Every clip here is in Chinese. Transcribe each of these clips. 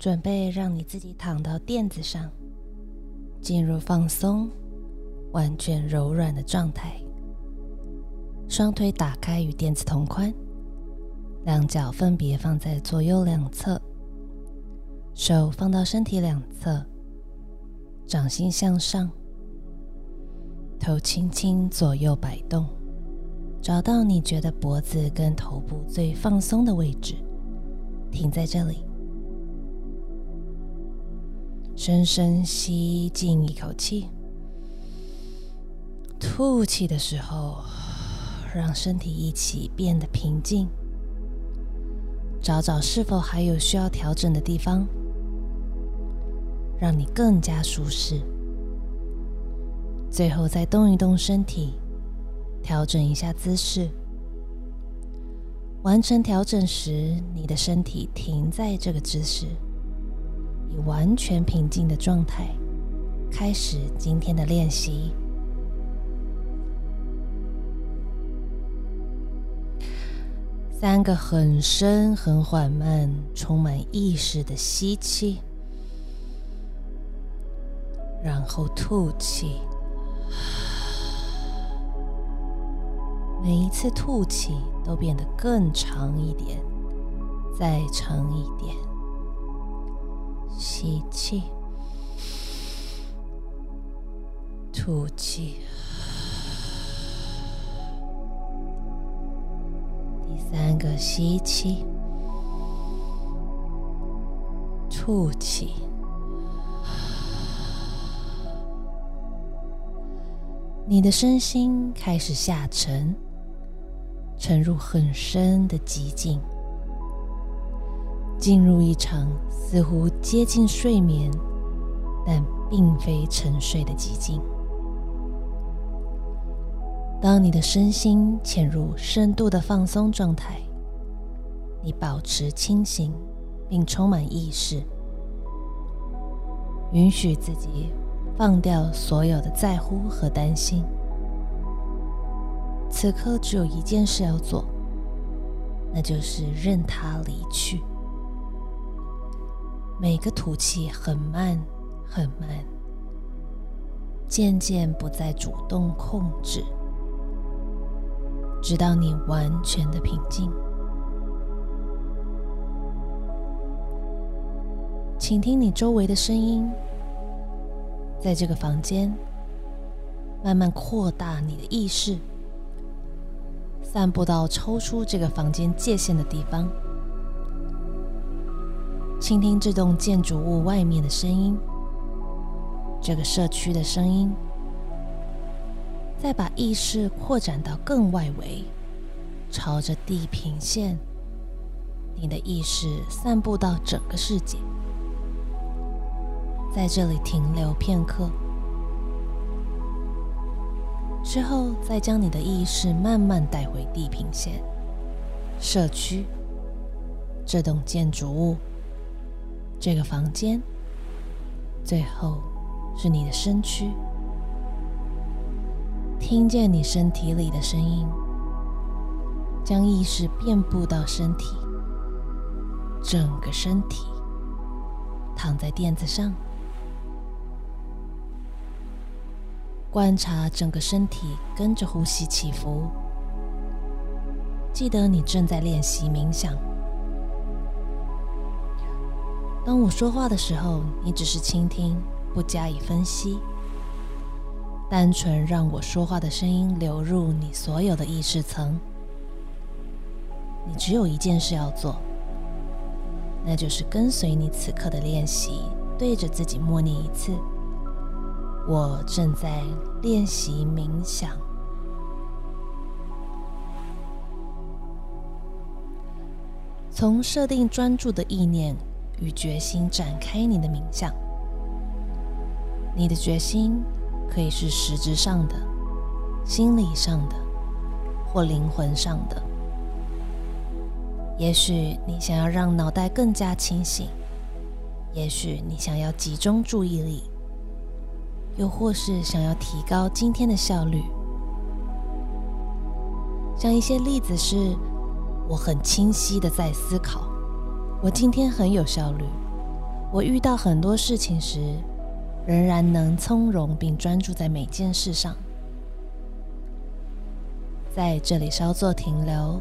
准备让你自己躺到垫子上，进入放松、完全柔软的状态。双腿打开与垫子同宽，两脚分别放在左右两侧，手放到身体两侧，掌心向上，头轻轻左右摆动。找到你觉得脖子跟头部最放松的位置，停在这里，深深吸进一口气，吐气的时候，让身体一起变得平静。找找是否还有需要调整的地方，让你更加舒适。最后再动一动身体。调整一下姿势，完成调整时，你的身体停在这个姿势，以完全平静的状态开始今天的练习。三个很深、很缓慢、充满意识的吸气，然后吐气。每一次吐气都变得更长一点，再长一点。吸气，吐气。第三个吸气，吐气。你的身心开始下沉。沉入很深的寂静，进入一场似乎接近睡眠，但并非沉睡的寂静。当你的身心潜入深度的放松状态，你保持清醒并充满意识，允许自己放掉所有的在乎和担心。此刻只有一件事要做，那就是任它离去。每个吐气很慢，很慢，渐渐不再主动控制，直到你完全的平静。请听你周围的声音，在这个房间慢慢扩大你的意识。散布到抽出这个房间界限的地方，倾听这栋建筑物外面的声音，这个社区的声音，再把意识扩展到更外围，朝着地平线，你的意识散布到整个世界，在这里停留片刻。之后，再将你的意识慢慢带回地平线、社区、这栋建筑物、这个房间，最后是你的身躯。听见你身体里的声音，将意识遍布到身体，整个身体躺在垫子上。观察整个身体跟着呼吸起伏。记得你正在练习冥想。当我说话的时候，你只是倾听，不加以分析，单纯让我说话的声音流入你所有的意识层。你只有一件事要做，那就是跟随你此刻的练习，对着自己默念一次。我正在练习冥想。从设定专注的意念与决心展开你的冥想。你的决心可以是实质上的、心理上的或灵魂上的。也许你想要让脑袋更加清醒，也许你想要集中注意力。又或是想要提高今天的效率，像一些例子是：我很清晰的在思考，我今天很有效率，我遇到很多事情时，仍然能从容并专注在每件事上。在这里稍作停留，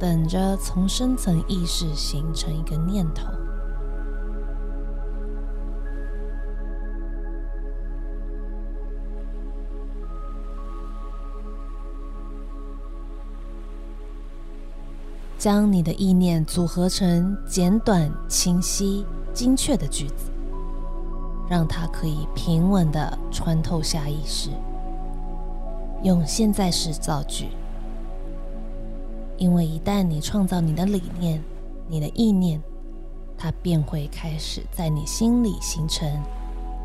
等着从深层意识形成一个念头。将你的意念组合成简短、清晰、精确的句子，让它可以平稳地穿透下意识。用现在时造句，因为一旦你创造你的理念、你的意念，它便会开始在你心里形成，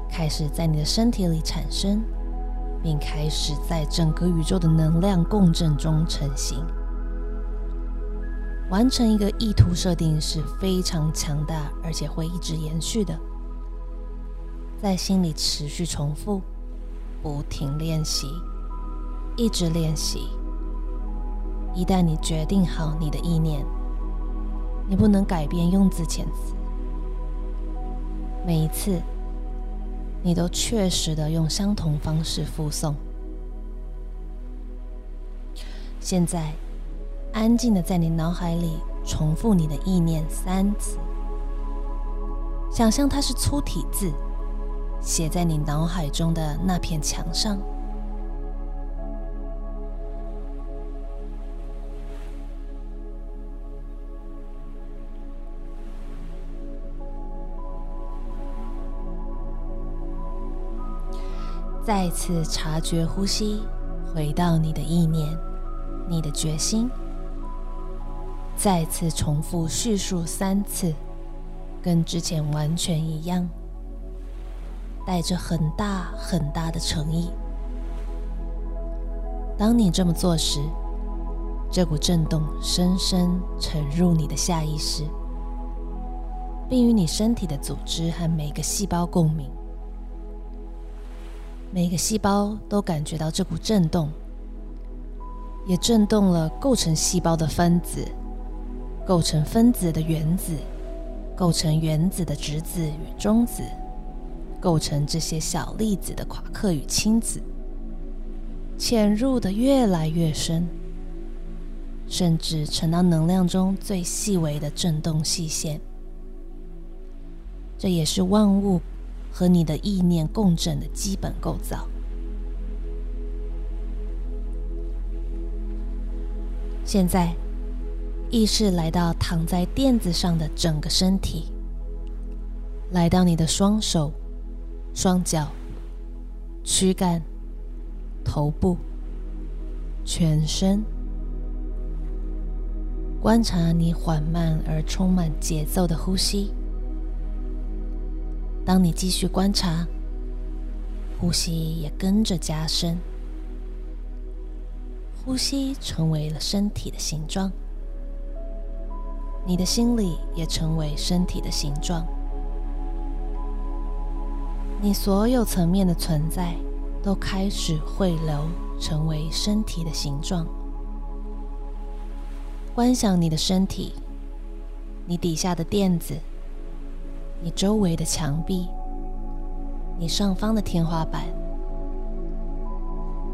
开始在你的身体里产生，并开始在整个宇宙的能量共振中成型。完成一个意图设定是非常强大，而且会一直延续的，在心里持续重复，不停练习，一直练习。一旦你决定好你的意念，你不能改变用字遣词。每一次，你都确实的用相同方式复诵。现在。安静的在你脑海里重复你的意念三次，想象它是粗体字，写在你脑海中的那片墙上。再次察觉呼吸，回到你的意念，你的决心。再次重复叙述三次，跟之前完全一样，带着很大很大的诚意。当你这么做时，这股震动深深沉入你的下意识，并与你身体的组织和每个细胞共鸣。每个细胞都感觉到这股震动，也震动了构成细胞的分子。构成分子的原子，构成原子的质子与中子，构成这些小粒子的夸克与氢子，潜入的越来越深，甚至沉到能量中最细微的振动细线。这也是万物和你的意念共振的基本构造。现在。意识来到躺在垫子上的整个身体，来到你的双手、双脚、躯干、头部、全身，观察你缓慢而充满节奏的呼吸。当你继续观察，呼吸也跟着加深，呼吸成为了身体的形状。你的心里也成为身体的形状，你所有层面的存在都开始汇流，成为身体的形状。观想你的身体，你底下的垫子，你周围的墙壁，你上方的天花板，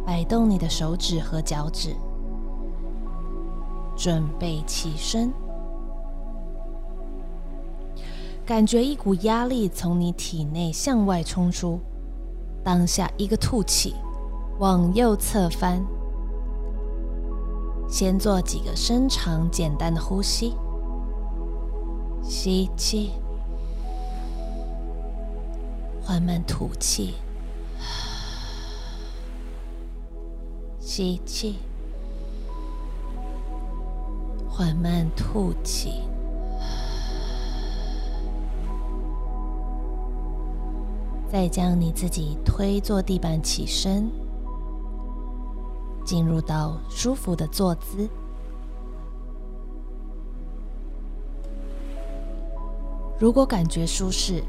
摆动你的手指和脚趾，准备起身。感觉一股压力从你体内向外冲出，当下一个吐气，往右侧翻。先做几个深长简单的呼吸，吸气，缓慢吐气，吸气，缓慢吐气。再将你自己推坐地板起身，进入到舒服的坐姿。如果感觉舒适，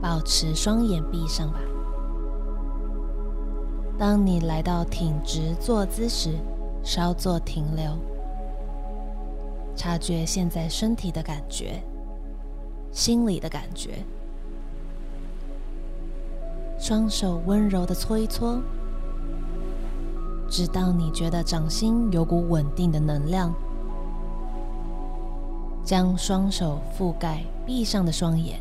保持双眼闭上吧。当你来到挺直坐姿时，稍作停留，察觉现在身体的感觉，心里的感觉。双手温柔的搓一搓，直到你觉得掌心有股稳定的能量。将双手覆盖闭上的双眼，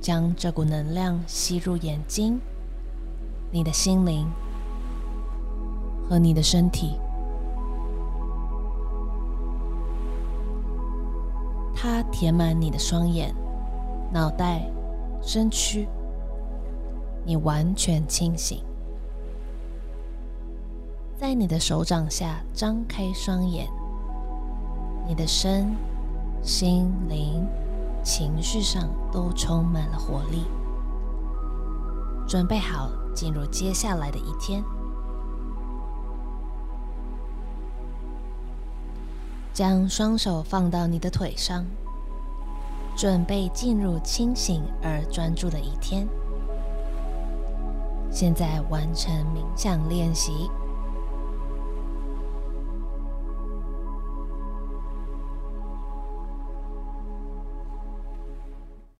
将这股能量吸入眼睛、你的心灵和你的身体。它填满你的双眼、脑袋、身躯。你完全清醒，在你的手掌下张开双眼，你的身、心灵、情绪上都充满了活力，准备好进入接下来的一天。将双手放到你的腿上，准备进入清醒而专注的一天。现在完成冥想练习，